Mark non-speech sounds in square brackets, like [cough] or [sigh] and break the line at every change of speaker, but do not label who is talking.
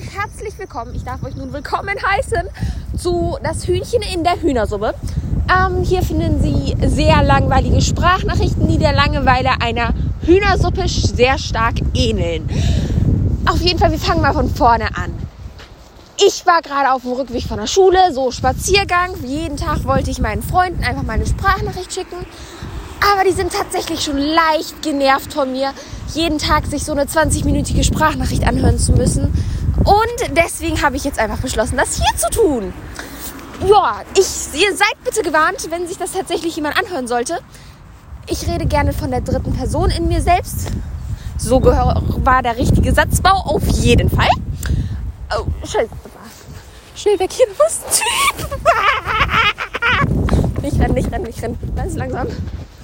herzlich willkommen. Ich darf euch nun willkommen heißen zu Das Hühnchen in der Hühnersuppe. Ähm, hier finden Sie sehr langweilige Sprachnachrichten, die der Langeweile einer Hühnersuppe sehr stark ähneln. Auf jeden Fall, wir fangen mal von vorne an. Ich war gerade auf dem Rückweg von der Schule, so Spaziergang. Jeden Tag wollte ich meinen Freunden einfach mal eine Sprachnachricht schicken. Aber die sind tatsächlich schon leicht genervt von mir, jeden Tag sich so eine 20-minütige Sprachnachricht anhören zu müssen. Und deswegen habe ich jetzt einfach beschlossen, das hier zu tun. Ja, ich, ihr seid bitte gewarnt, wenn sich das tatsächlich jemand anhören sollte. Ich rede gerne von der dritten Person in mir selbst. So war der richtige Satzbau auf jeden Fall. Oh, scheiße. Schnell weg hier, du Typ. Nicht [laughs] rennen, nicht rennen, nicht rennen. Ganz langsam.